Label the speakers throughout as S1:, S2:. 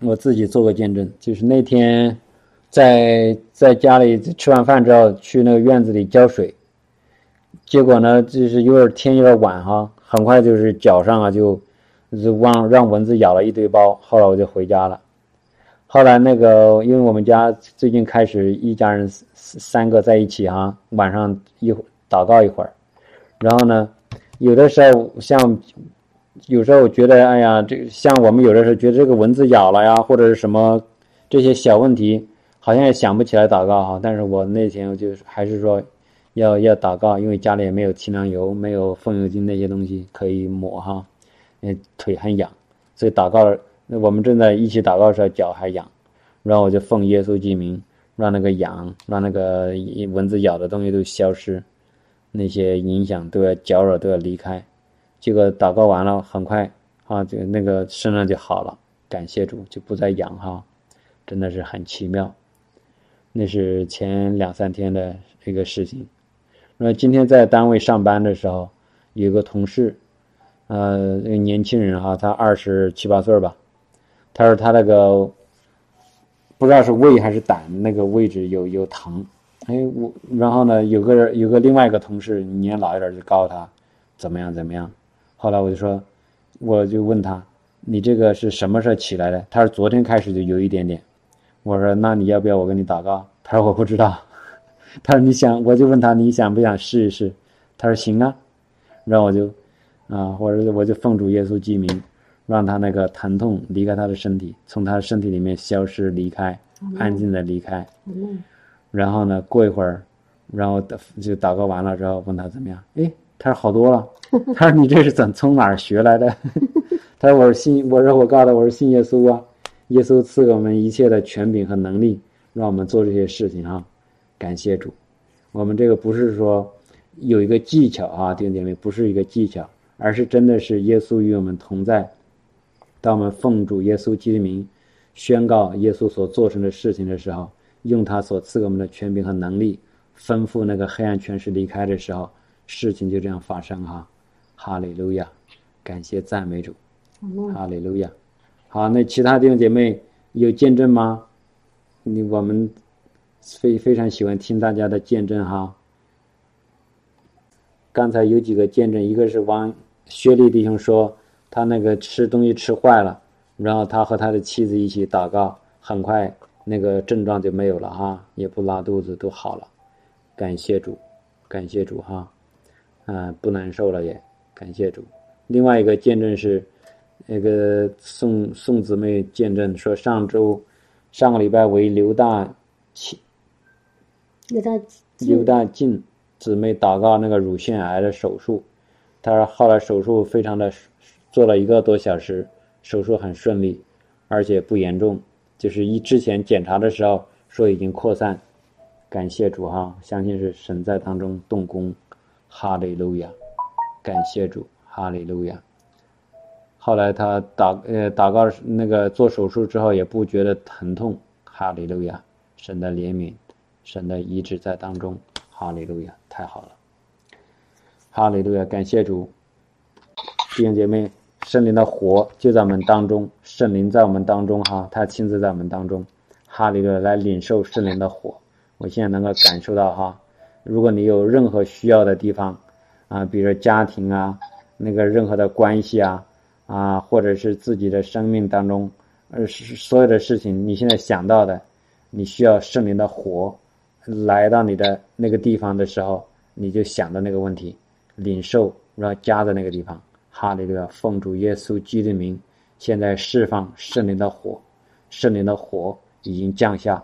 S1: 我自己做个见证，就是那天在在家里吃完饭之后，去那个院子里浇水，结果呢，就是有点天有点晚哈，很快就是脚上啊就就忘让蚊子咬了一堆包，后来我就回家了。后来那个，因为我们家最近开始一家人三个在一起哈，晚上一会祷告一会儿，然后呢，有的时候像有时候我觉得，哎呀，这像我们有的时候觉得这个蚊子咬了呀，或者是什么这些小问题，好像也想不起来祷告哈。但是我那天我就还是说要要祷告，因为家里也没有清凉油，没有风油精那些东西可以抹哈，嗯，腿很痒，所以祷告。那我们正在一起祷告的时候，脚还痒，然后我就奉耶稣之名，让那个痒，让那个蚊子咬的东西都消失，那些影响都要搅扰都要离开。这个祷告完了，很快啊，就那个身上就好了，感谢主，就不再痒哈，真的是很奇妙。那是前两三天的一个事情。那今天在单位上班的时候，有个同事，呃，那个年轻人哈，他二十七八岁吧。他说他那个不知道是胃还是胆那个位置有有疼，哎我然后呢有个人有个另外一个同事年老一点就告诉他怎么样怎么样，后来我就说我就问他你这个是什么时候起来的？他说昨天开始就有一点点。我说那你要不要我给你祷告？他说我不知道。他说你想我就问他你想不想试一试？他说行啊。然后我就啊我说我就奉主耶稣记名。让他那个疼痛离开他的身体，从他的身体里面消失离开，安静的离开。然后呢，过一会儿，然后就祷告完了之后，问他怎么样？哎，他说好多了。他说你这是怎从哪儿学来的？他说我是信，我说我告诉他我是信耶稣啊，耶稣赐给我们一切的权柄和能力，让我们做这些事情啊。感谢主，我们这个不是说有一个技巧啊，弟兄姐妹，不是一个技巧，而是真的是耶稣与我们同在。当我们奉主耶稣基督名宣告耶稣所做成的事情的时候，用他所赐给我们的权柄和能力，吩咐那个黑暗权势离开的时候，事情就这样发生哈。哈利路亚，感谢赞美主，哈利路亚。好，那其他弟兄姐妹有见证吗？你我们非非常喜欢听大家的见证哈。刚才有几个见证，一个是王薛立弟兄说。他那个吃东西吃坏了，然后他和他的妻子一起祷告，很快那个症状就没有了哈，也不拉肚子，都好了，感谢主，感谢主哈，啊，不难受了也，感谢主。另外一个见证是，那个宋宋姊妹见证说，上周上个礼拜为刘大庆
S2: 刘大
S1: 刘大进姊妹祷告那个乳腺癌的手术，他说后来手术非常的。做了一个多小时，手术很顺利，而且不严重。就是一之前检查的时候说已经扩散，感谢主哈，相信是神在当中动工，哈利路亚，感谢主，哈利路亚。后来他打呃祷告那个做手术之后也不觉得疼痛，哈利路亚，神的怜悯，神的医治在当中，哈利路亚，太好了，哈利路亚，感谢主，弟兄姐妹。圣灵的火就在我们当中，圣灵在我们当中哈，他亲自在我们当中，哈利路亚来领受圣灵的火。我现在能够感受到哈，如果你有任何需要的地方啊，比如说家庭啊，那个任何的关系啊啊，或者是自己的生命当中，呃，所有的事情，你现在想到的，你需要圣灵的火来到你的那个地方的时候，你就想到那个问题，领受，然后加在那个地方。哈利路亚！奉主耶稣基督的名，现在释放圣灵的火，圣灵的火已经降下。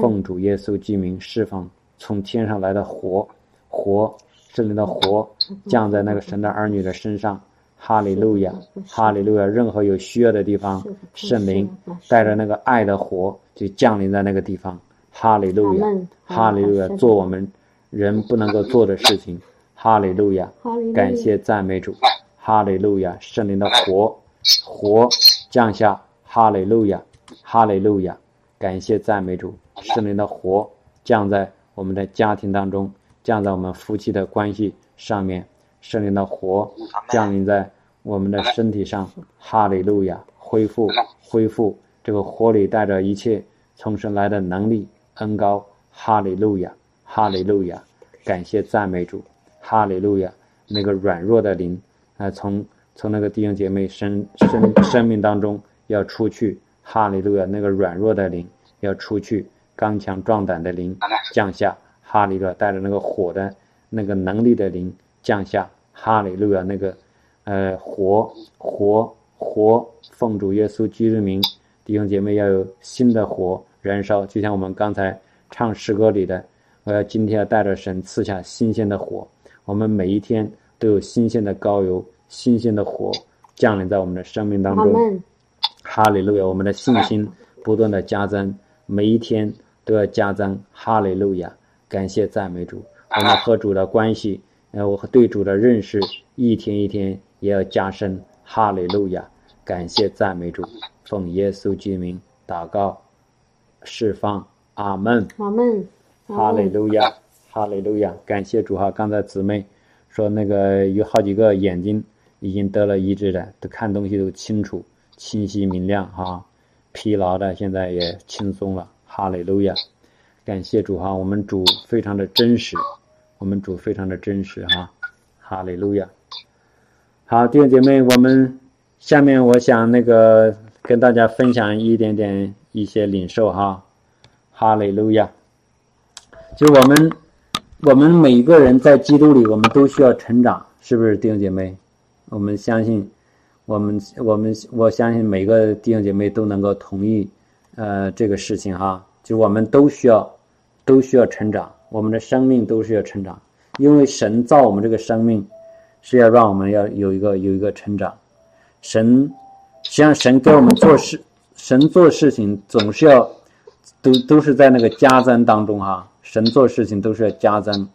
S1: 奉主耶稣基督名释放从天上来的火，火圣灵的火降在那个神的儿女的身上。哈利路亚！哈利路亚！任何有需要的地方，圣灵带着那个爱的火就降临在那个地方。哈利路亚！哈利路亚！做我们人不能够做的事情。哈利路亚！感谢赞美主。哈利路亚，圣灵的火，火降下。哈利路亚，哈利路亚，感谢赞美主，圣灵的火降在我们的家庭当中，降在我们夫妻的关系上面，圣灵的火降临在我们的身体上。哈利路亚，恢复，恢复，这个火里带着一切从神来的能力恩高，哈利路亚，哈利路亚，感谢赞美主，哈利路亚。那个软弱的灵啊，从从那个弟兄姐妹生生 生命当中要出去，哈利路亚。那个软弱的灵要出去，刚强壮胆的灵降下，哈利路亚。带着那个火的那个能力的灵降下，哈利路亚。那个呃火火火，奉主耶稣基督名，弟兄姐妹要有新的火燃烧，就像我们刚才唱诗歌里的，我要今天要带着神赐下新鲜的火，我们每一天。都有新鲜的高油、新鲜的火降临在我们的生命当中。哈利路亚！我们的信心不断的加增，每一天都要加增。哈利路亚！感谢赞美主。我们和主的关系，呃，我和对主的认识，一天一天也要加深。哈利路亚！感谢赞美主。奉耶稣之名祷告，释放。阿门。
S2: 阿门。
S1: 哈利路亚！哈利路亚！感谢主哈！刚才姊妹。说那个有好几个眼睛已经得了医治的，都看东西都清楚、清晰、明亮哈。疲劳的现在也轻松了，哈利路亚！感谢主哈，我们主非常的真实，我们主非常的真实哈，哈利路亚！好，弟兄姐妹，我们下面我想那个跟大家分享一点点一些领受哈，哈利路亚！就我们。我们每一个人在基督里，我们都需要成长，是不是弟兄姐妹？我们相信，我们我们我相信每个弟兄姐妹都能够同意，呃，这个事情哈，就我们都需要，都需要成长，我们的生命都需要成长，因为神造我们这个生命，是要让我们要有一个有一个成长。神，实际上神给我们做事，神做事情总是要，都都是在那个加增当中哈。神做事情都是要加增，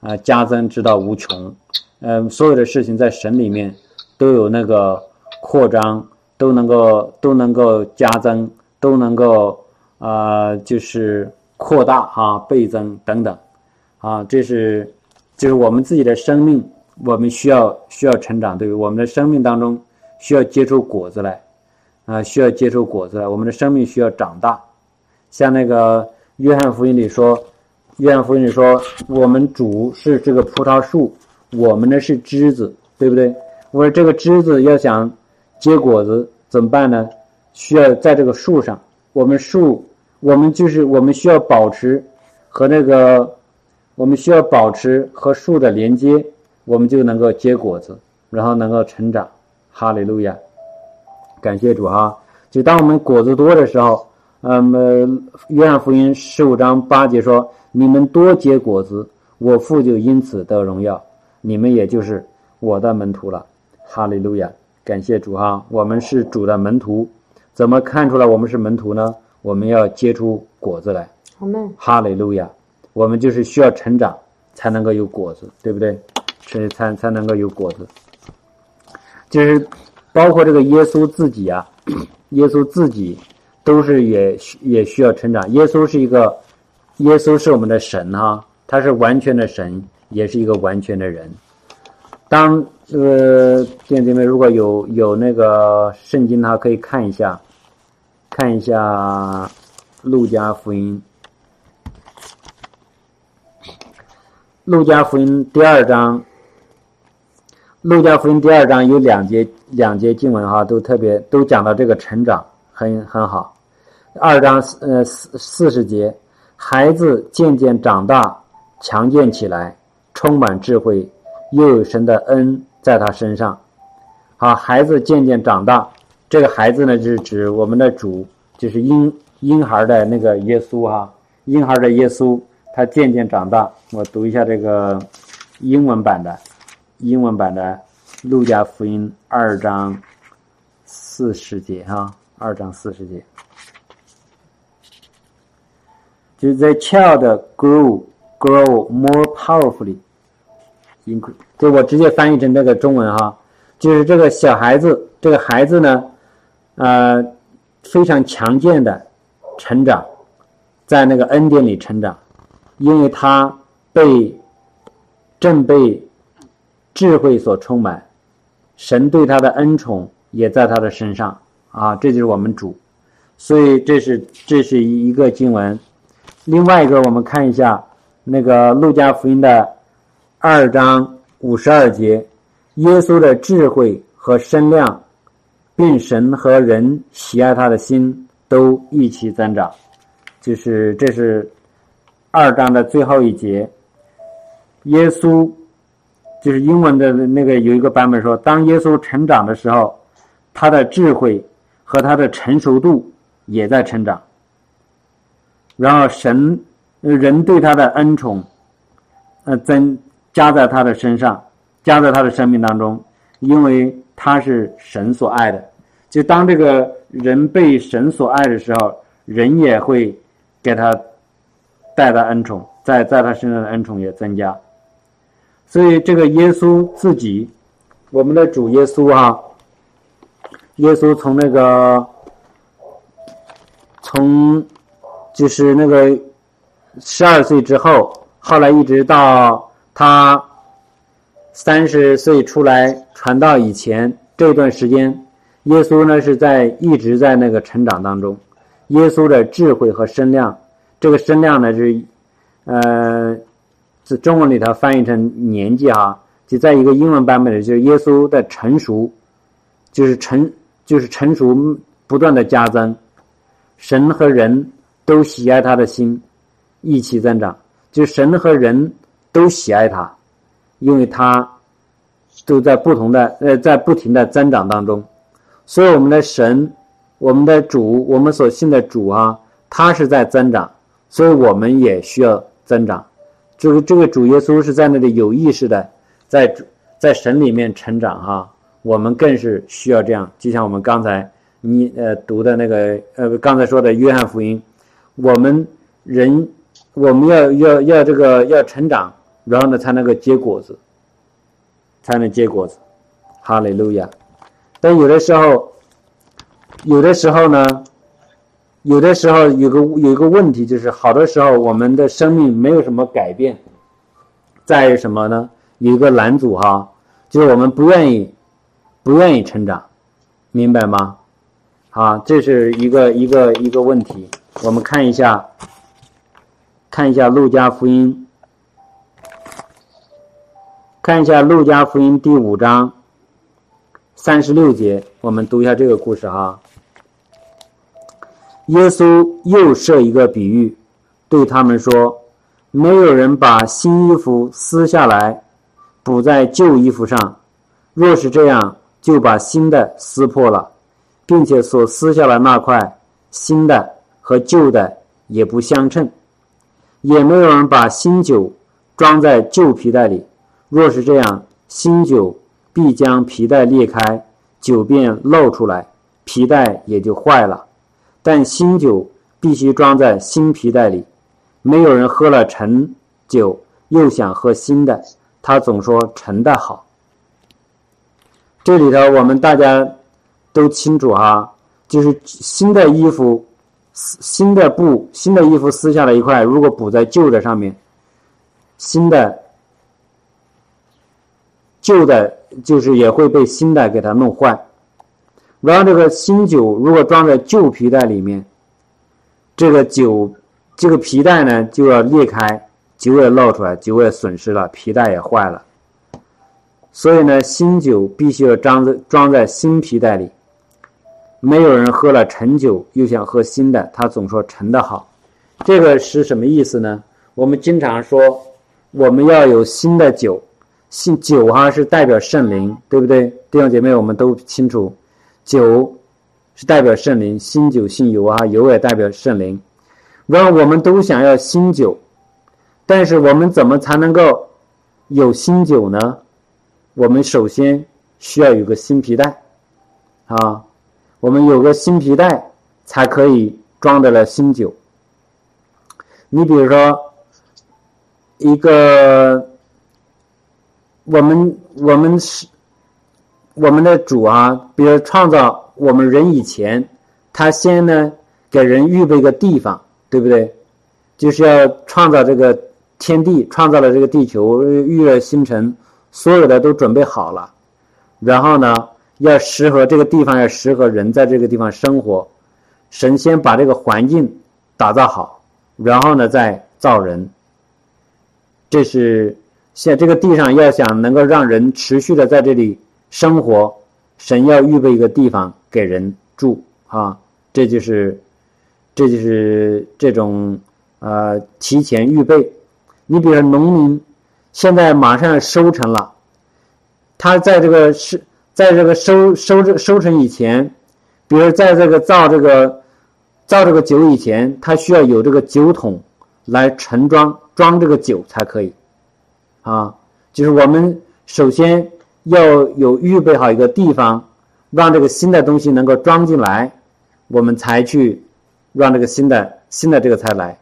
S1: 啊，加增直到无穷，嗯，所有的事情在神里面都有那个扩张，都能够都能够加增，都能够啊，就是扩大啊，倍增等等，啊，这是就是我们自己的生命，我们需要需要成长，对不对？我们的生命当中需要结出果子来，啊，需要结出果子来，我们的生命需要长大，像那个约翰福音里说。约翰福音里说：“我们主是这个葡萄树，我们呢是枝子，对不对？我说这个枝子要想结果子怎么办呢？需要在这个树上，我们树，我们就是我们需要保持和那个，我们需要保持和树的连接，我们就能够结果子，然后能够成长。哈利路亚，感谢主哈！就当我们果子多的时候，嗯，约翰福音十五章八节说。”你们多结果子，我父就因此得荣耀，你们也就是我的门徒了。哈利路亚，感谢主哈！我们是主的门徒，怎么看出来我们是门徒呢？我们要结出果子来。
S2: 好门。
S1: 哈利路亚，我们就是需要成长，才能够有果子，对不对？才才才能够有果子。就是包括这个耶稣自己啊，耶稣自己都是也也需要成长。耶稣是一个。耶稣是我们的神哈，他是完全的神，也是一个完全的人。当这个弟兄姐妹如果有有那个圣经，的话可以看一下，看一下路加福音，路加福音第二章，路加福音第二章有两节两节经文哈，都特别都讲到这个成长，很很好。二章四呃四四十节。孩子渐渐长大，强健起来，充满智慧，又有神的恩在他身上。好，孩子渐渐长大，这个孩子呢，就是指我们的主，就是婴婴孩的那个耶稣哈，婴孩的耶稣，他渐渐长大。我读一下这个英文版的，英文版的《路加福音》二章四十节哈，二章四十节。就 the child grow grow more powerfully，就我直接翻译成这个中文哈，就是这个小孩子，这个孩子呢，呃，非常强健的成长，在那个恩典里成长，因为他被正被智慧所充满，神对他的恩宠也在他的身上啊，这就是我们主，所以这是这是一个经文。另外一个，我们看一下那个路加福音的二章五十二节，耶稣的智慧和身量，并神和人喜爱他的心都一起增长。就是这是二章的最后一节，耶稣就是英文的那个有一个版本说，当耶稣成长的时候，他的智慧和他的成熟度也在成长。然后神人对他的恩宠，呃增加在他的身上，加在他的生命当中，因为他是神所爱的。就当这个人被神所爱的时候，人也会。给他带来恩宠，在在他身上的恩宠也增加，所以这个耶稣自己，我们的主耶稣哈，耶稣从那个从就是那个十二岁之后，后来一直到他三十岁出来传道以前这段时间，耶稣呢是在一直在那个成长当中。耶稣的智慧和身量，这个身量呢是，呃，在中。文里头翻译成年纪哈，就在一个英文版本里，就是耶稣的成熟，就是成就是成熟不断的加增，神和人都喜爱他的心一起增长，就神和人都喜爱他，因为他都在不同的呃在不停的增长当中，所以我们的神。我们的主，我们所信的主啊，他是在增长，所以我们也需要增长。就是这个主耶稣是在那里有意识的，在在神里面成长哈。我们更是需要这样。就像我们刚才你呃读的那个呃刚才说的约翰福音，我们人我们要要要这个要成长，然后呢才能够结果子，才能结果子。哈利路亚。但有的时候。有的时候呢，有的时候有个有一个问题，就是好多时候我们的生命没有什么改变，在于什么呢？有一个拦阻哈，就是我们不愿意，不愿意成长，明白吗？啊，这是一个一个一个问题。我们看一下，看一下《路加福音》，看一下《路加福音》第五章三十六节，我们读一下这个故事哈。耶稣又设一个比喻，对他们说：“没有人把新衣服撕下来，补在旧衣服上。若是这样，就把新的撕破了，并且所撕下来那块新的和旧的也不相称。也没有人把新酒装在旧皮袋里。若是这样，新酒必将皮带裂开，酒便漏出来，皮带也就坏了。”但新酒必须装在新皮带里，没有人喝了陈酒又想喝新的，他总说陈的好。这里头我们大家都清楚哈，就是新的衣服、新的布、新的衣服撕下来一块，如果补在旧的上面，新的、旧的，就是也会被新的给它弄坏。然后这个新酒如果装在旧皮带里面，这个酒这个皮带呢就要裂开，酒也漏出来，酒也损失了，皮带也坏了。所以呢，新酒必须要装在装在新皮带里。没有人喝了陈酒又想喝新的，他总说陈的好。这个是什么意思呢？我们经常说我们要有新的酒，新酒哈是代表圣灵，对不对？弟兄姐妹，我们都清楚。酒是代表圣灵，新酒、新油啊，油也代表圣灵。然后我们都想要新酒，但是我们怎么才能够有新酒呢？我们首先需要有个新皮带啊，我们有个新皮带才可以装得了新酒。你比如说，一个我们我们是。我们的主啊，比如创造我们人以前，他先呢给人预备一个地方，对不对？就是要创造这个天地，创造了这个地球，预了星辰，所有的都准备好了。然后呢，要适合这个地方，要适合人在这个地方生活，神先把这个环境打造好，然后呢再造人。这是像这个地上要想能够让人持续的在这里生活，神要预备一个地方给人住啊，这就是这就是这种呃提前预备。你比如农民现在马上收成了，他在这个是在这个收收这收成以前。比如在这个造这个造这个酒以前，他需要有这个酒桶来盛装装这个酒才可以，啊，就是我们首先要有预备好一个地方，让这个新的东西能够装进来，我们才去让这个新的新的这个才来。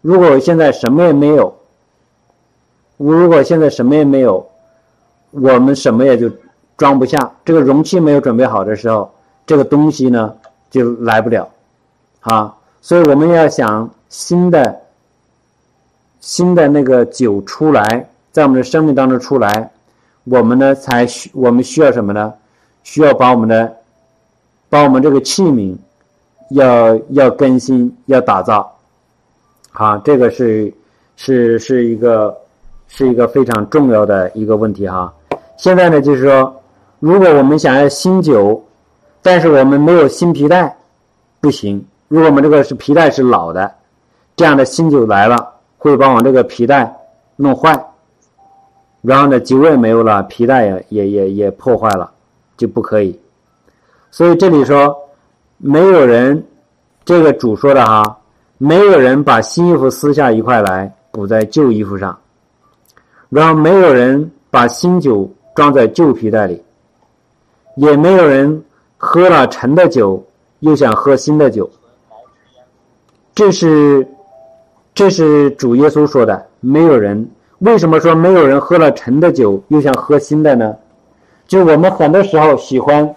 S1: 如果现在什么也没有，如果现在什么也没有，我们什么也就装不下。这个容器没有准备好的时候。这个东西呢就来不了，啊，所以我们要想新的新的那个酒出来，在我们的生命当中出来，我们呢才需我们需要什么呢？需要把我们的把我们这个器皿要要更新，要打造，啊，这个是是是一个是一个非常重要的一个问题哈。现在呢，就是说，如果我们想要新酒。但是我们没有新皮带，不行。如果我们这个是皮带是老的，这样的新酒来了，会把我这个皮带弄坏，然后呢酒也没有了，皮带也也也也破坏了，就不可以。所以这里说，没有人，这个主说的哈，没有人把新衣服撕下一块来补在旧衣服上，然后没有人把新酒装在旧皮带里，也没有人。喝了陈的酒，又想喝新的酒，这是这是主耶稣说的。没有人为什么说没有人喝了陈的酒又想喝新的呢？就我们很多时候喜欢，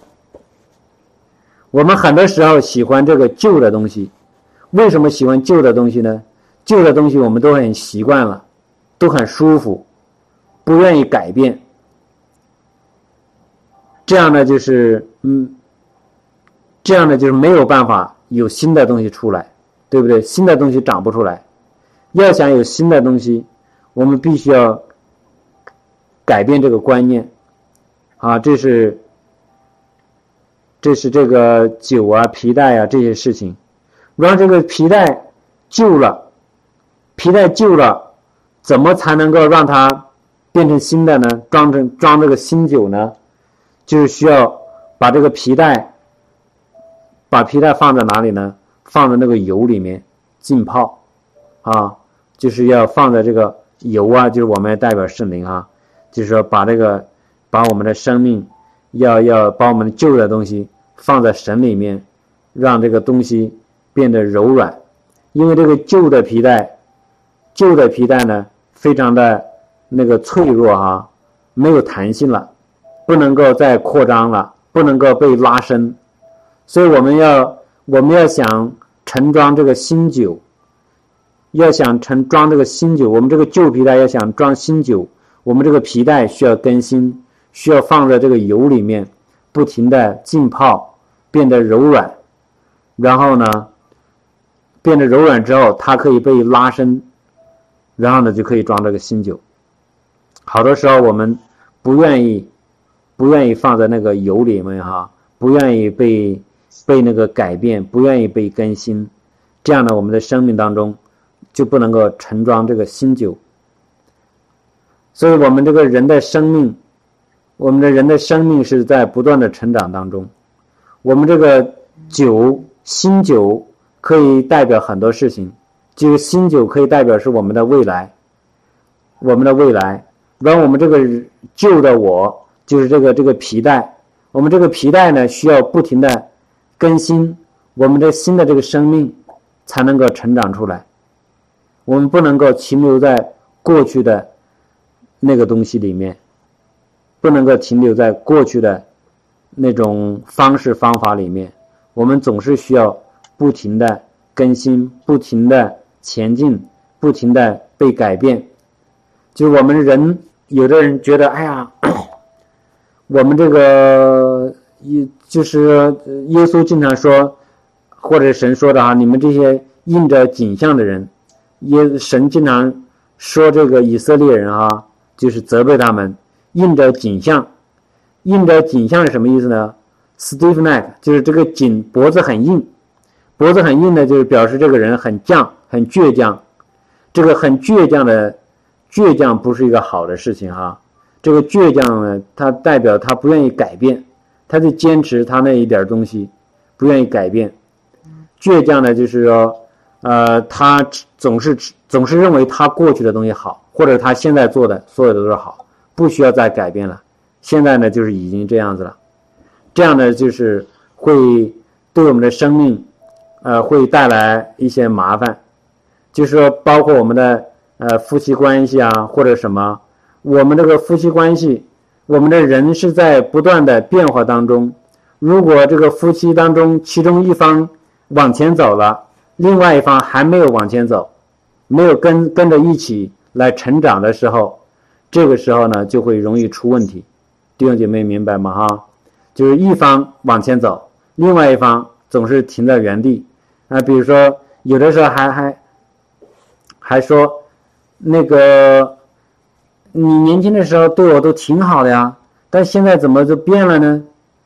S1: 我们很多时候喜欢这个旧的东西。为什么喜欢旧的东西呢？旧的东西我们都很习惯了，都很舒服，不愿意改变。这样呢，就是嗯。这样呢，就是没有办法有新的东西出来，对不对？新的东西长不出来。要想有新的东西，我们必须要改变这个观念。啊，这是这是这个酒啊、皮带啊这些事情。让这个皮带旧了，皮带旧了，怎么才能够让它变成新的呢？装成装这个新酒呢？就是需要把这个皮带。把皮带放在哪里呢？放在那个油里面浸泡，啊，就是要放在这个油啊，就是我们代表圣灵啊，就是说把这个把我们的生命要要把我们旧的东西放在神里面，让这个东西变得柔软，因为这个旧的皮带，旧的皮带呢非常的那个脆弱哈，没有弹性了，不能够再扩张了，不能够被拉伸。所以我们要，我们要想盛装这个新酒，要想盛装这个新酒，我们这个旧皮带要想装新酒，我们这个皮带需要更新，需要放在这个油里面，不停的浸泡，变得柔软，然后呢，变得柔软之后，它可以被拉伸，然后呢就可以装这个新酒。好多时候我们不愿意，不愿意放在那个油里面哈，不愿意被。被那个改变，不愿意被更新，这样呢，我们的生命当中就不能够盛装这个新酒。所以，我们这个人的生命，我们的人的生命是在不断的成长当中。我们这个酒，新酒可以代表很多事情，就是新酒可以代表是我们的未来，我们的未来。而我们这个旧的我，就是这个这个皮带，我们这个皮带呢，需要不停的。更新我们的新的这个生命，才能够成长出来。我们不能够停留在过去的那个东西里面，不能够停留在过去的那种方式方法里面。我们总是需要不停的更新，不停的前进，不停的被改变。就我们人，有的人觉得，哎呀，我们这个。也就是耶稣经常说，或者神说的哈，你们这些印着景象的人，也神经常说这个以色列人啊，就是责备他们印着景象，印着景象是什么意思呢？Stiff neck 就是这个颈脖子很硬，脖子很硬呢，就是表示这个人很犟、很倔强。这个很倔强的，倔强不是一个好的事情哈。这个倔强呢，它代表他不愿意改变，他就坚持他那一点东西，不愿意改变。倔强呢，就是说，呃，他总是总是认为他过去的东西好，或者他现在做的所有的都是好，不需要再改变了。现在呢，就是已经这样子了，这样呢，就是会对我们的生命，呃，会带来一些麻烦。就是说，包括我们的呃夫妻关系啊，或者什么，我们这个夫妻关系，我们的人是在不断的变化当中。如果这个夫妻当中其中一方往前走了，另外一方还没有往前走，没有跟跟着一起来成长的时候，这个时候呢就会容易出问题。弟兄姐妹明白吗？哈，就是一方往前走，另外一方总是停在原地啊。比如说，有的时候还还。还说，那个，你年轻的时候对我都挺好的呀，但现在怎么就变了呢？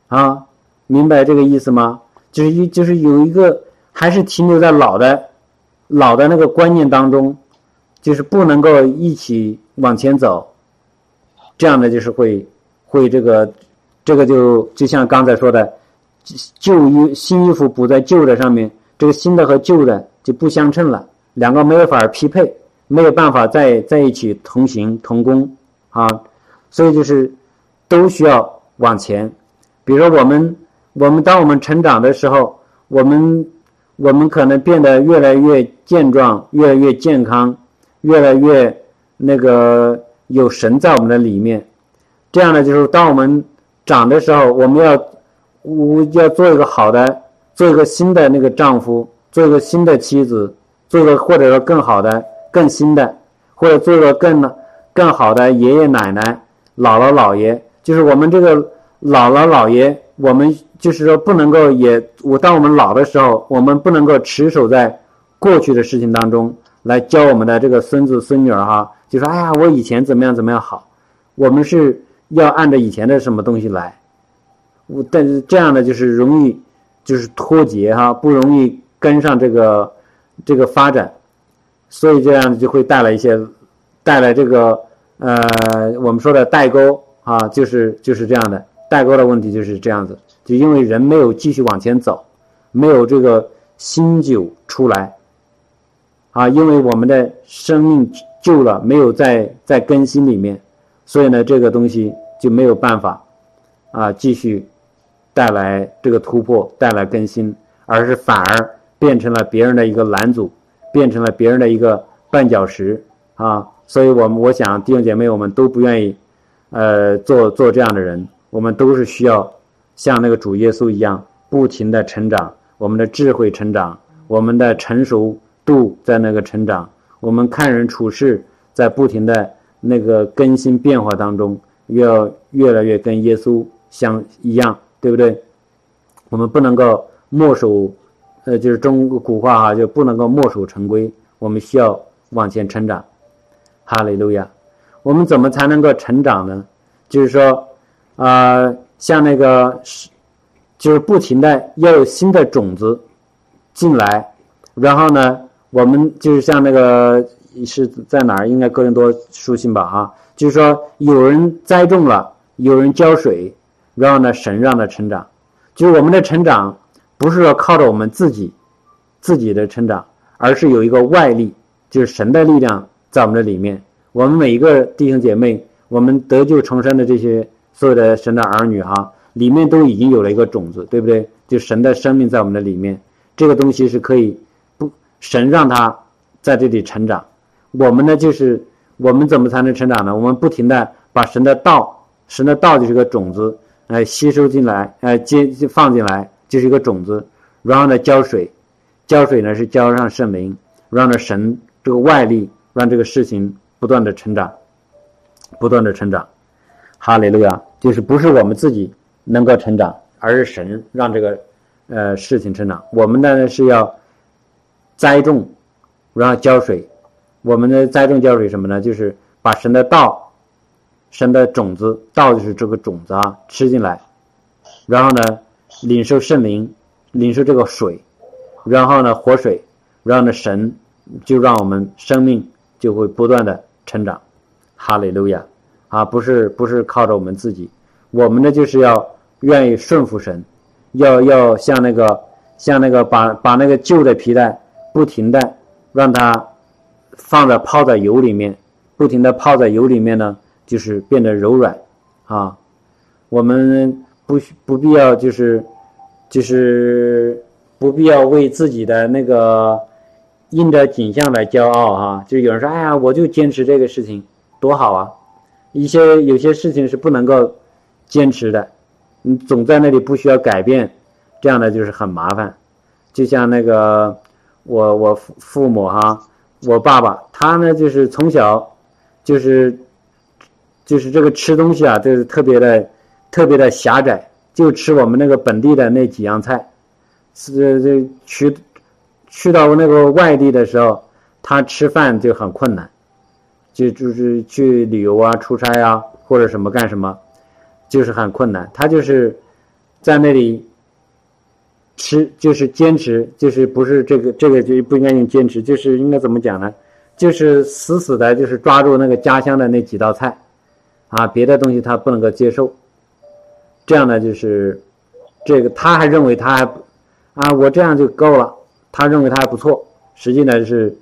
S1: 啊，明白这个意思吗？就是一就是有一个还是停留在老的，老的那个观念当中，就是不能够一起往前走，这样的就是会会这个这个就就像刚才说的，旧衣新衣服补在旧的上面，这个新的和旧的就不相称了。两个没有法匹配，没有办法在在一起同行同工啊，所以就是都需要往前。比如说我们我们当我们成长的时候，我们我们可能变得越来越健壮，越来越健康，越来越那个有神在我们的里面。这样呢，就是当我们长的时候，我们要我要做一个好的，做一个新的那个丈夫，做一个新的妻子。做个或者说更好的、更新的，或者做个更更好的爷爷奶奶、姥姥姥爷，就是我们这个姥姥姥爷，我们就是说不能够也我当我们老的时候，我们不能够持守在过去的事情当中来教我们的这个孙子孙女儿哈，就说哎呀，我以前怎么样怎么样好，我们是要按照以前的什么东西来，我但是这样的就是容易就是脱节哈，不容易跟上这个。这个发展，所以这样就会带来一些，带来这个呃，我们说的代沟啊，就是就是这样的。代沟的问题，就是这样子，就因为人没有继续往前走，没有这个新酒出来，啊，因为我们的生命旧了，没有在在更新里面，所以呢，这个东西就没有办法啊继续带来这个突破，带来更新，而是反而。变成了别人的一个拦阻，变成了别人的一个绊脚石啊！所以，我们我想弟兄姐妹，我们都不愿意，呃，做做这样的人。我们都是需要像那个主耶稣一样，不停的成长，我们的智慧成长，我们的成熟度在那个成长，我们看人处事在不停的那个更新变化当中，要越来越跟耶稣相一样，对不对？我们不能够墨守。呃，就是中国古话哈，就不能够墨守成规，我们需要往前成长。哈利路亚！我们怎么才能够成长呢？就是说，啊，像那个是，就是不停的要有新的种子进来，然后呢，我们就是像那个是在哪儿？应该个人多书信吧？哈，就是说有人栽种了，有人浇水，然后呢，神让它成长，就是我们的成长。不是说靠着我们自己自己的成长，而是有一个外力，就是神的力量在我们的里面。我们每一个弟兄姐妹，我们得救重生的这些所有的神的儿女哈，里面都已经有了一个种子，对不对？就神的生命在我们的里面，这个东西是可以不神让他在这里成长。我们呢，就是我们怎么才能成长呢？我们不停的把神的道，神的道就是个种子，呃，吸收进来，呃，接放进来。就是一个种子，然后呢浇水，浇水呢是浇上圣灵，让着神这个外力，让这个事情不断的成长，不断的成长。哈利路亚，就是不是我们自己能够成长，而是神让这个呃事情成长。我们呢是要栽种，然后浇水。我们的栽种浇水什么呢？就是把神的道、神的种子，道就是这个种子啊，吃进来，然后呢，领受圣灵，领受这个水，然后呢，活水，然后呢，神就让我们生命就会不断的成长。哈利路亚啊！不是不是靠着我们自己，我们呢就是要愿意顺服神，要要像那个像那个把把那个旧的皮带不停的让它。放在泡在油里面，不停的泡在油里面呢，就是变得柔软，啊，我们不不必要就是就是不必要为自己的那个印的景象来骄傲哈。就有人说，哎呀，我就坚持这个事情，多好啊！一些有些事情是不能够坚持的，你总在那里不需要改变，这样的就是很麻烦。就像那个我我父父母哈。我爸爸他呢，就是从小，就是，就是这个吃东西啊，就是特别的，特别的狭窄，就吃我们那个本地的那几样菜。是这去，去到那个外地的时候，他吃饭就很困难，就就是去旅游啊、出差啊或者什么干什么，就是很困难。他就是在那里。吃就是坚持，就是不是这个这个就不应该用坚持，就是应该怎么讲呢？就是死死的，就是抓住那个家乡的那几道菜，啊，别的东西他不能够接受。这样呢，就是这个他还认为他还啊，我这样就够了，他认为他还不错。实际呢是，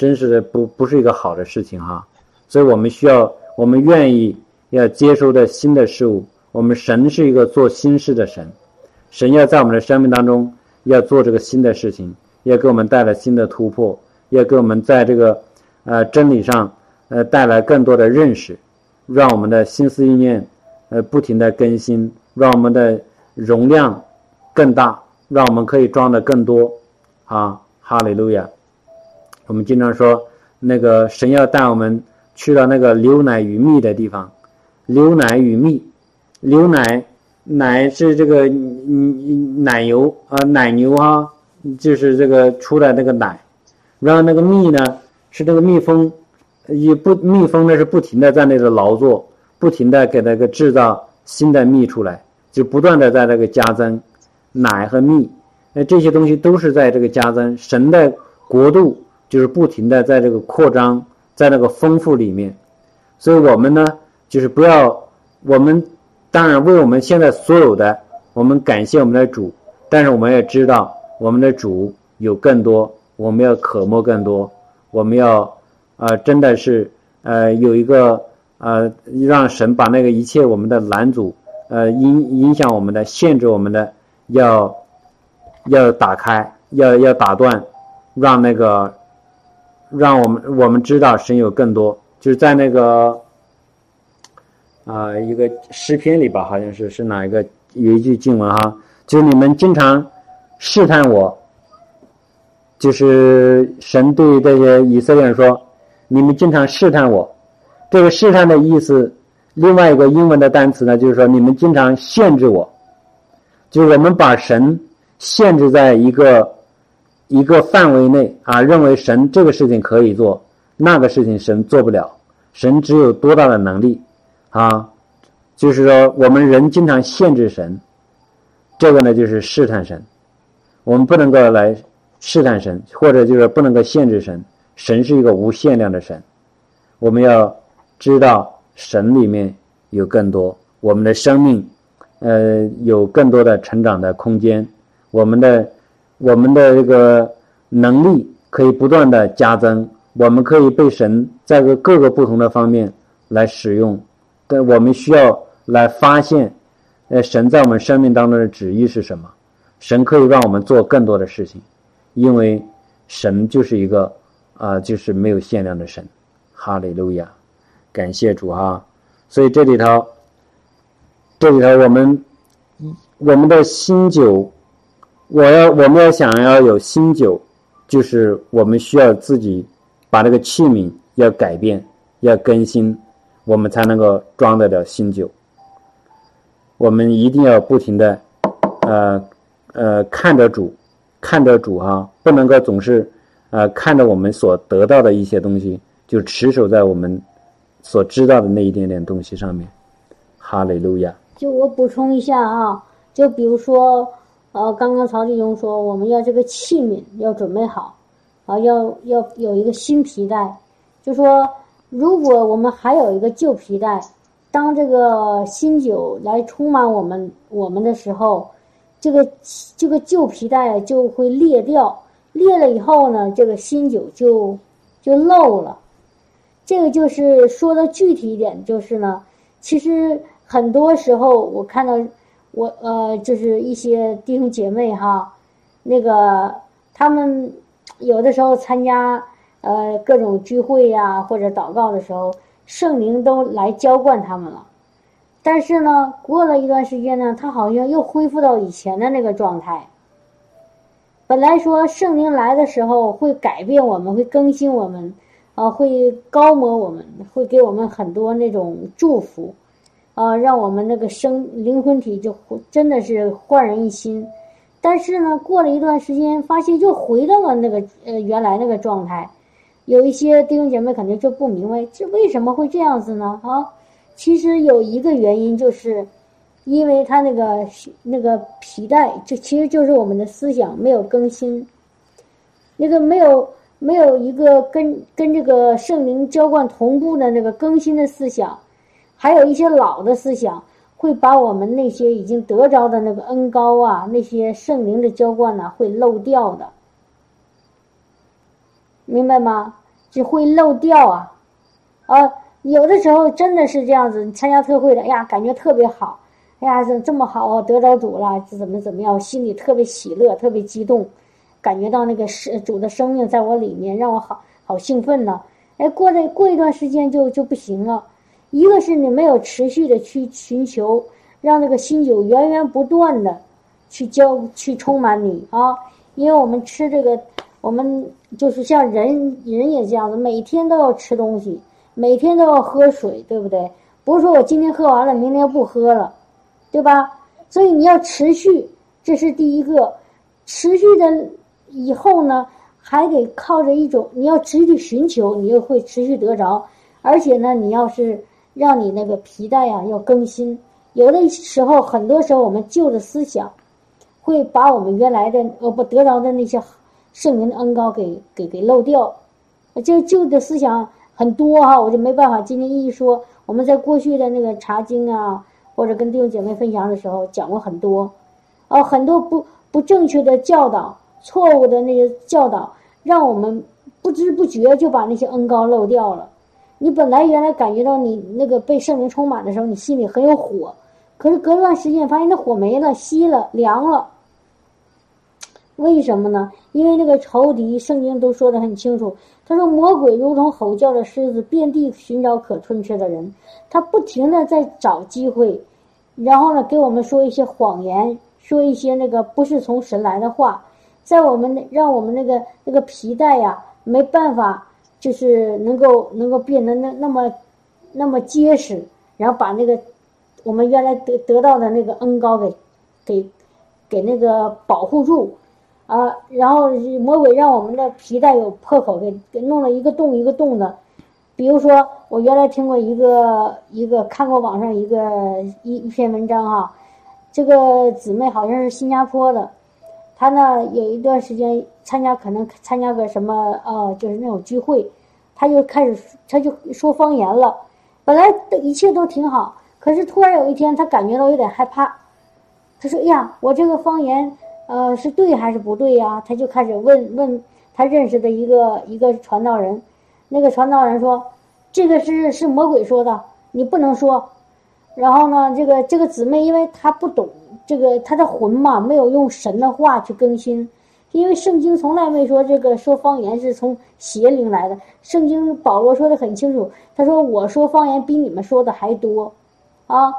S1: 真是的不不是一个好的事情哈。所以我们需要，我们愿意要接收的新的事物。我们神是一个做新事的神。神要在我们的生命当中要做这个新的事情，要给我们带来新的突破，要给我们在这个呃真理上呃带来更多的认识，让我们的心思意念呃不停的更新，让我们的容量更大，让我们可以装的更多啊！哈利路亚！我们经常说那个神要带我们去到那个牛奶与蜜的地方，牛奶与蜜，牛奶。奶是这个嗯奶油啊奶牛啊，就是这个出来那个奶，然后那个蜜呢是这个蜜蜂，也不蜜蜂呢是不停的在那个劳作，不停的给那个制造新的蜜出来，就不断的在那个加增。奶和蜜，那这些东西都是在这个加增。神的国度，就是不停的在这个扩张，在那个丰富里面，所以我们呢就是不要我们。当然，为我们现在所有的，我们感谢我们的主，但是我们也知道我们的主有更多，我们要渴慕更多，我们要，呃，真的是，呃，有一个，呃，让神把那个一切我们的拦阻，呃，影影响我们的、限制我们的，要，要打开，要要打断，让那个，让我们我们知道神有更多，就是在那个。啊，一个诗篇里吧，好像是是哪一个有一句经文哈，就是你们经常试探我，就是神对这些以色列人说，你们经常试探我。这个试探的意思，另外一个英文的单词呢，就是说你们经常限制我，就是我们把神限制在一个一个范围内啊，认为神这个事情可以做，那个事情神做不了，神只有多大的能力。啊，就是说，我们人经常限制神，这个呢就是试探神。我们不能够来试探神，或者就是不能够限制神。神是一个无限量的神，我们要知道神里面有更多，我们的生命，呃，有更多的成长的空间。我们的我们的这个能力可以不断的加增，我们可以被神在个各个不同的方面来使用。但我们需要来发现，呃，神在我们生命当中的旨意是什么？神可以让我们做更多的事情，因为神就是一个啊，就是没有限量的神。哈利路亚，感谢主哈！所以这里头，这里头我们我们的新酒，我要我们要想要有新酒，就是我们需要自己把这个器皿要改变，要更新。我们才能够装得了新酒。我们一定要不停的，呃，呃看着主，看着主哈，不能够总是呃看着我们所得到的一些东西，就持守在我们所知道的那一点点东西上面。哈利路亚。
S2: 就我补充一下啊，就比如说，呃，刚刚曹弟兄说我们要这个器皿要准备好，啊，要要有一个新皮带，就说如果我们还有一个旧皮带，当这个新酒来充满我们我们的时候，这个这个旧皮带就会裂掉，裂了以后呢，这个新酒就就漏了。这个就是说的具体一点，就是呢，其实。很多时候，我看到我呃，就是一些弟兄姐妹哈，那个他们有的时候参加呃各种聚会呀或者祷告的时候，圣灵都来浇灌他们了。但是呢，过了一段时间呢，他好像又恢复到以前的那个状态。本来说圣灵来的时候会改变我们，会更新我们，啊，会高摩我们，会给我们很多那种祝福。啊，让我们那个生灵魂体就真的是焕然一新，但是呢，过了一段时间，发现又回到了那个呃原来那个状态。有一些弟兄姐妹肯定就不明白，这为什么会这样子呢？啊，其实有一个原因，就是因为他那个那个皮带，这其实就是我们的思想没有更新，那个没有没有一个跟跟这个圣灵浇灌同步的那个更新的思想。还有一些老的思想，会把我们那些已经得着的那个恩高啊，那些圣灵的浇灌呢，会漏掉的，明白吗？只会漏掉啊，啊，有的时候真的是这样子。你参加特会的，哎呀，感觉特别好，哎呀，这这么好，得着主了，怎么怎么样，心里特别喜乐，特别激动，感觉到那个是主的生命在我里面，让我好好兴奋呢。哎，过了过一段时间就就不行了。一个是你没有持续的去寻求，让那个新酒源源不断的去浇、去充满你啊！因为我们吃这个，我们就是像人人也这样子，每天都要吃东西，每天都要喝水，对不对？不是说我今天喝完了，明天不喝了，对吧？所以你要持续，这是第一个。持续的以后呢，还得靠着一种，你要持续寻求，你又会持续得着，而且呢，你要是。让你那个皮带呀要更新，有的时候，很多时候我们旧的思想，会把我们原来的呃不得着的那些圣灵的恩高给给给漏掉。这旧的思想很多哈，我就没办法今天一一说。我们在过去的那个查经啊，或者跟弟兄姐妹分享的时候讲过很多，哦，很多不不正确的教导，错误的那些教导，让我们不知不觉就把那些恩高漏掉了。你本来原来感觉到你那个被圣灵充满的时候，你心里很有火，可是隔段时间发现那火没了，熄了，凉了。为什么呢？因为那个仇敌，圣经都说的很清楚，他说魔鬼如同吼叫的狮子，遍地寻找可吞吃的人，他不停的在找机会，然后呢给我们说一些谎言，说一些那个不是从神来的话，在我们让我们那个那个皮带呀没办法。就是能够能够变得那那么那么结实，然后把那个我们原来得得到的那个恩高给给给那个保护住啊，然后魔鬼让我们的皮带有破口，给给弄了一个洞一个洞的。比如说，我原来听过一个一个看过网上一个一一篇文章哈，这个姊妹好像是新加坡的。他呢有一段时间参加，可能参加个什么呃，就是那种聚会，他就开始他就说方言了。本来一切都挺好，可是突然有一天，他感觉到有点害怕。他说：“哎呀，我这个方言呃是对还是不对呀？”他就开始问问他认识的一个一个传道人，那个传道人说：“这个是是魔鬼说的，你不能说。”然后呢，这个这个姊妹因为她不懂。这个他的魂嘛，没有用神的话去更新，因为圣经从来没说这个说方言是从邪灵来的。圣经保罗说的很清楚，他说我说方言比你们说的还多，啊，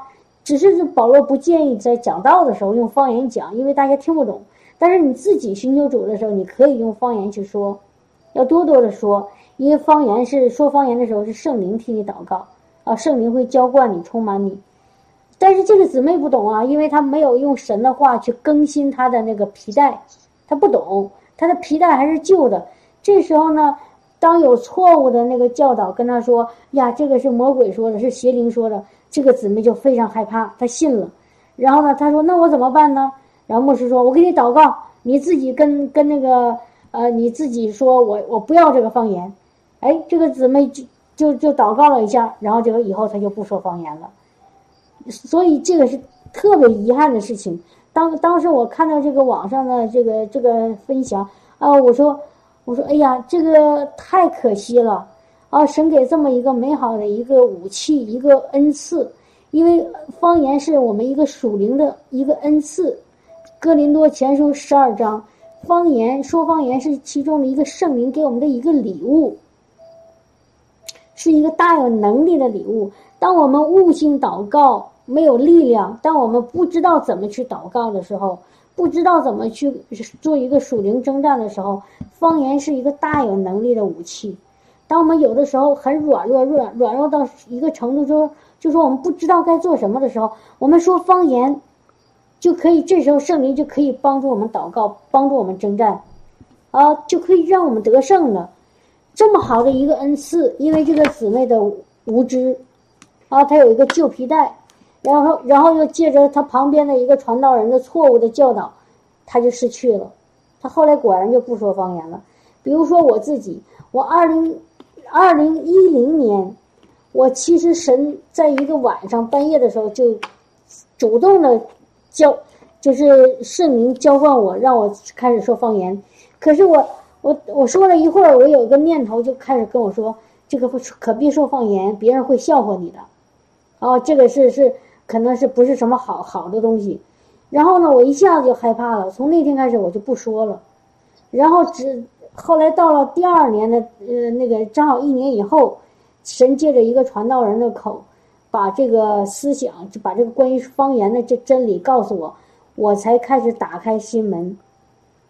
S2: 只是保罗不建议在讲道的时候用方言讲，因为大家听不懂。但是你自己寻求主的时候，你可以用方言去说，要多多的说，因为方言是说方言的时候是圣灵替你祷告，啊，圣灵会浇灌你，充满你。但是这个姊妹不懂啊，因为她没有用神的话去更新她的那个皮带，她不懂，她的皮带还是旧的。这时候呢，当有错误的那个教导跟她说：“呀，这个是魔鬼说的，是邪灵说的。”这个姊妹就非常害怕，她信了。然后呢，她说：“那我怎么办呢？”然后牧师说：“我给你祷告，你自己跟跟那个呃，你自己说我我不要这个方言。”哎，这个姊妹就就就祷告了一下，然后这个以后她就不说方言了。所以这个是特别遗憾的事情。当当时我看到这个网上的这个这个分享啊，我说我说哎呀，这个太可惜了啊！神给这么一个美好的一个武器，一个恩赐，因为方言是我们一个属灵的一个恩赐。哥林多前书十二章，方言说方言是其中的一个圣灵给我们的一个礼物。是一个大有能力的礼物。当我们悟性祷告没有力量，当我们不知道怎么去祷告的时候，不知道怎么去做一个属灵征战的时候，方言是一个大有能力的武器。当我们有的时候很软弱、软软弱到一个程度，就就说我们不知道该做什么的时候，我们说方言，就可以这时候圣灵就可以帮助我们祷告，帮助我们征战，啊，就可以让我们得胜了。这么好的一个恩赐，因为这个姊妹的无知，啊，她有一个旧皮带，然后，然后又借着他旁边的一个传道人的错误的教导，他就失去了。他后来果然就不说方言了。比如说我自己，我二零二零一零年，我其实神在一个晚上半夜的时候就主动的教，就是圣灵浇灌我，让我开始说方言。可是我。我我说了一会儿，我有一个念头就开始跟我说：“这个可别说方言，别人会笑话你的。”哦，这个是是可能是不是什么好好的东西。然后呢，我一下子就害怕了。从那天开始，我就不说了。然后只后来到了第二年的呃那个正好一年以后，神借着一个传道人的口，把这个思想就把这个关于方言的这真理告诉我，我才开始打开心门。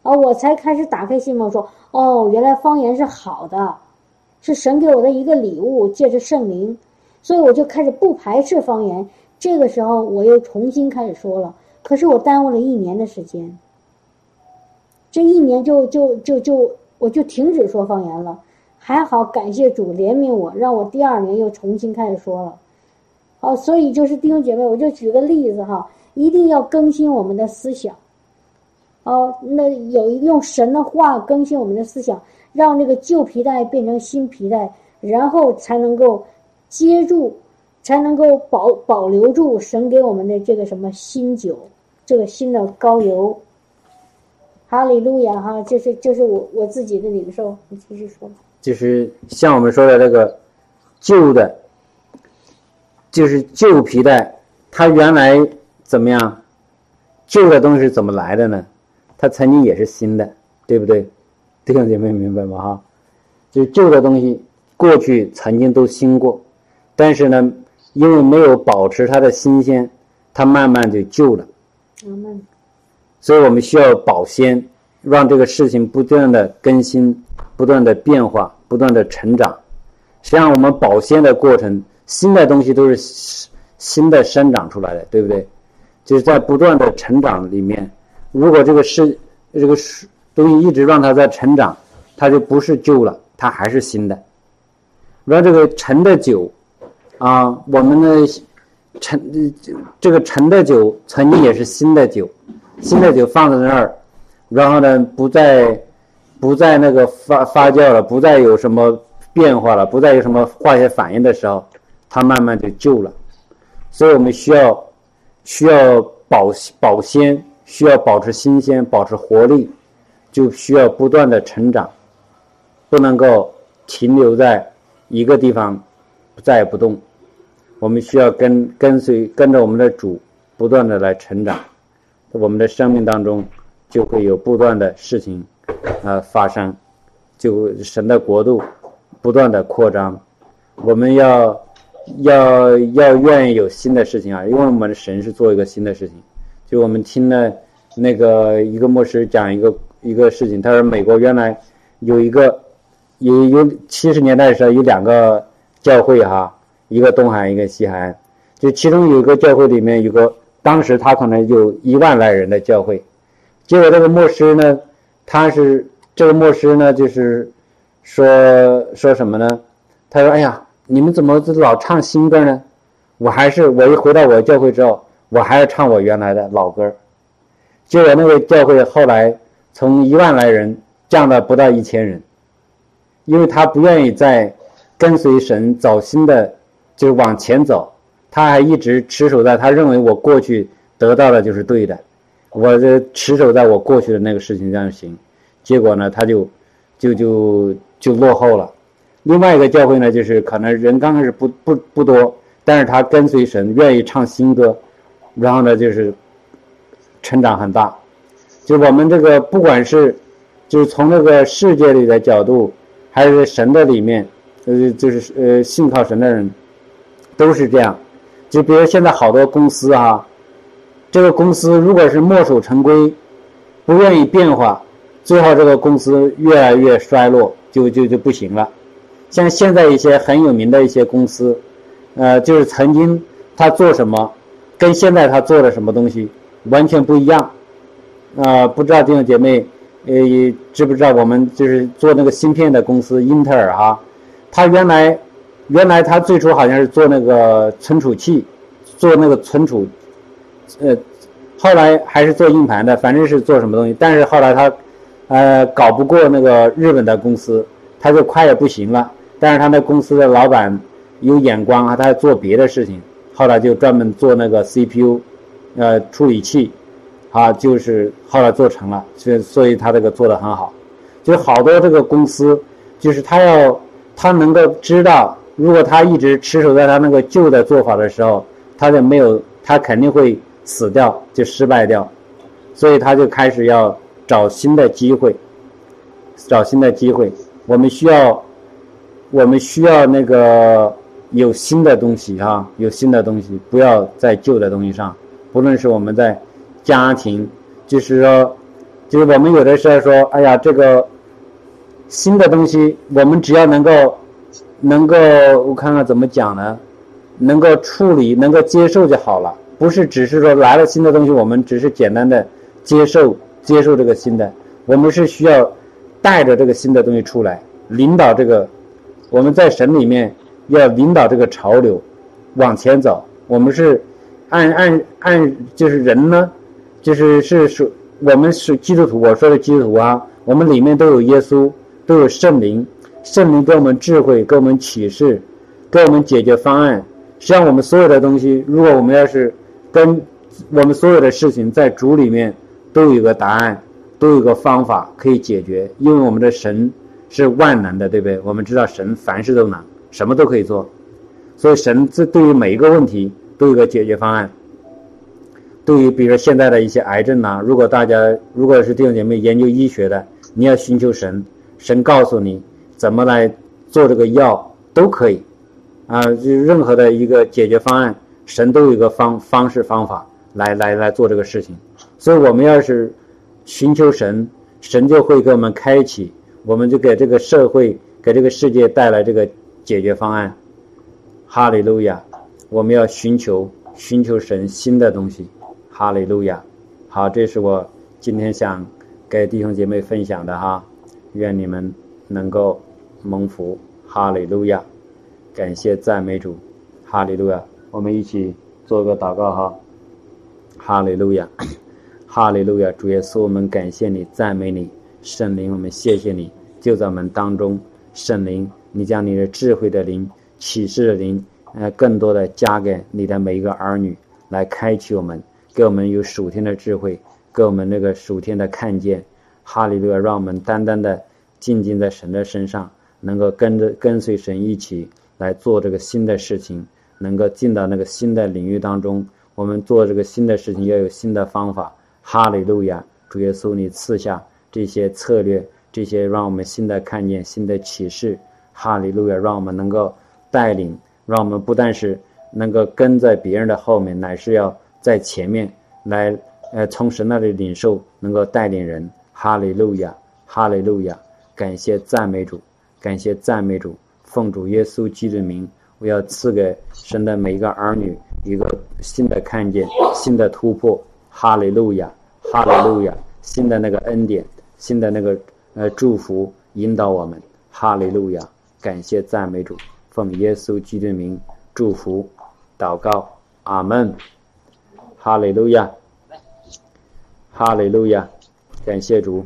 S2: 啊，我才开始打开心门，说哦，原来方言是好的，是神给我的一个礼物，借着圣灵，所以我就开始不排斥方言。这个时候，我又重新开始说了，可是我耽误了一年的时间。这一年就就就就我就停止说方言了，还好感谢主怜悯我，让我第二年又重新开始说了。好，所以就是弟兄姐妹，我就举个例子哈，一定要更新我们的思想。哦，那有一用神的话更新我们的思想，让那个旧皮带变成新皮带，然后才能够接住，才能够保保留住神给我们的这个什么新酒，这个新的高油。哈利路亚哈，这是这是我我自己的领受，你继续说。
S1: 就是像我们说的这个旧的，就是旧皮带，它原来怎么样？旧的东西怎么来的呢？它曾经也是新的，对不对？弟兄姐妹明白吗？哈，就旧的东西过去曾经都新过，但是呢，因为没有保持它的新鲜，它慢慢就旧了。
S2: 嗯。
S1: 所以我们需要保鲜，让这个事情不断的更新、不断的变化、不断的成长。实际上，我们保鲜的过程，新的东西都是新的生长出来的，对不对？就是在不断的成长里面。如果这个事这个东西一直让它在成长，它就不是旧了，它还是新的。让这个陈的酒啊，我们的陈这个陈的酒曾经也是新的酒，新的酒放在那儿，然后呢不再不再那个发发酵了，不再有什么变化了，不再有什么化学反应的时候，它慢慢就旧了。所以我们需要需要保保鲜。需要保持新鲜，保持活力，就需要不断的成长，不能够停留在一个地方再也不动。我们需要跟跟随跟着我们的主，不断的来成长，我们的生命当中就会有不断的事情啊发生，就神的国度不断的扩张。我们要要要愿意有新的事情啊，因为我们的神是做一个新的事情。就我们听了那个一个牧师讲一个一个事情，他说美国原来有一个有有七十年代的时候有两个教会哈，一个东海一个西海岸，就其中有一个教会里面有个，当时他可能有一万来人的教会，结果这个牧师呢，他是这个牧师呢，就是说说什么呢？他说：“哎呀，你们怎么老唱新歌呢？我还是我一回到我教会之后，我还是唱我原来的老歌。结果那个教会后来从一万来人降到不到一千人，因为他不愿意再跟随神走新的，就是往前走。他还一直持守在他认为我过去得到的就是对的，我这持守在我过去的那个事情上行。结果呢，他就就就就落后了。”另外一个教会呢，就是可能人刚开始不不不多，但是他跟随神，愿意唱新歌，然后呢，就是成长很大。就我们这个不管是，就是从那个世界里的角度，还是神的里面，呃，就是呃信靠神的人，都是这样。就比如现在好多公司啊，这个公司如果是墨守成规，不愿意变化，最后这个公司越来越衰落，就就就不行了。像现在一些很有名的一些公司，呃，就是曾经他做什么，跟现在他做的什么东西完全不一样。啊，不知道弟兄姐妹，呃，知不知道我们就是做那个芯片的公司英特尔哈，他原来原来他最初好像是做那个存储器，做那个存储，呃，后来还是做硬盘的，反正是做什么东西，但是后来他呃搞不过那个日本的公司，他就快也不行了。但是他那公司的老板有眼光啊，他做别的事情，后来就专门做那个 CPU，呃，处理器，啊，就是后来做成了，所以所以他这个做的很好，就好多这个公司，就是他要他能够知道，如果他一直持守在他那个旧的做法的时候，他就没有，他肯定会死掉，就失败掉，所以他就开始要找新的机会，找新的机会，我们需要。我们需要那个有新的东西哈，有新的东西，不要在旧的东西上。不论是我们在家庭，就是说，就是我们有的时候说，哎呀，这个新的东西，我们只要能够能够，我看看怎么讲呢？能够处理，能够接受就好了。不是只是说来了新的东西，我们只是简单的接受接受这个新的。我们是需要带着这个新的东西出来，领导这个。我们在神里面要领导这个潮流往前走。我们是按按按，就是人呢，就是是属我们是基督徒。我说的基督徒啊，我们里面都有耶稣，都有圣灵。圣灵给我们智慧，给我们启示，给我们解决方案。实际上，我们所有的东西，如果我们要是跟我们所有的事情在主里面都有个答案，都有个方法可以解决，因为我们的神。是万能的，对不对？我们知道神凡事都能，什么都可以做，所以神这对于每一个问题都有个解决方案。对于比如说现在的一些癌症呐，如果大家如果是弟兄姐妹研究医学的，你要寻求神，神告诉你怎么来做这个药都可以，啊，就任何的一个解决方案，神都有一个方方式方法来来来做这个事情。所以我们要是寻求神，神就会给我们开启。我们就给这个社会、给这个世界带来这个解决方案。哈利路亚！我们要寻求、寻求神新的东西。哈利路亚！好，这是我今天想给弟兄姐妹分享的哈。愿你们能够蒙福。哈利路亚！感谢赞美主。哈利路亚！我们一起做个祷告哈。哈利路亚！哈利路亚！主耶稣，我们感谢你，赞美你。圣灵，我们谢谢你，就在我们当中。圣灵，你将你的智慧的灵、启示的灵，呃，更多的加给你的每一个儿女，来开启我们，给我们有属天的智慧，给我们那个属天的看见。哈利路亚！让我们单单的静静在神的身上，能够跟着跟随神一起来做这个新的事情，能够进到那个新的领域当中。我们做这个新的事情要有新的方法。哈利路亚！主耶稣，你赐下。这些策略，这些让我们新的看见新的启示，哈利路亚！让我们能够带领，让我们不但是能够跟在别人的后面，乃是要在前面来，呃，从神那里领受，能够带领人。哈利路亚，哈利路亚！感谢赞美主，感谢赞美主，奉主耶稣基督的名，我要赐给神的每一个儿女一个新的看见，新的突破。哈利路亚，哈利路亚，新的那个恩典，新的那个呃祝福引导我们。哈利路亚，感谢赞美主，奉耶稣基督的名祝福祷告，阿门。哈利路亚，哈利路亚，感谢主。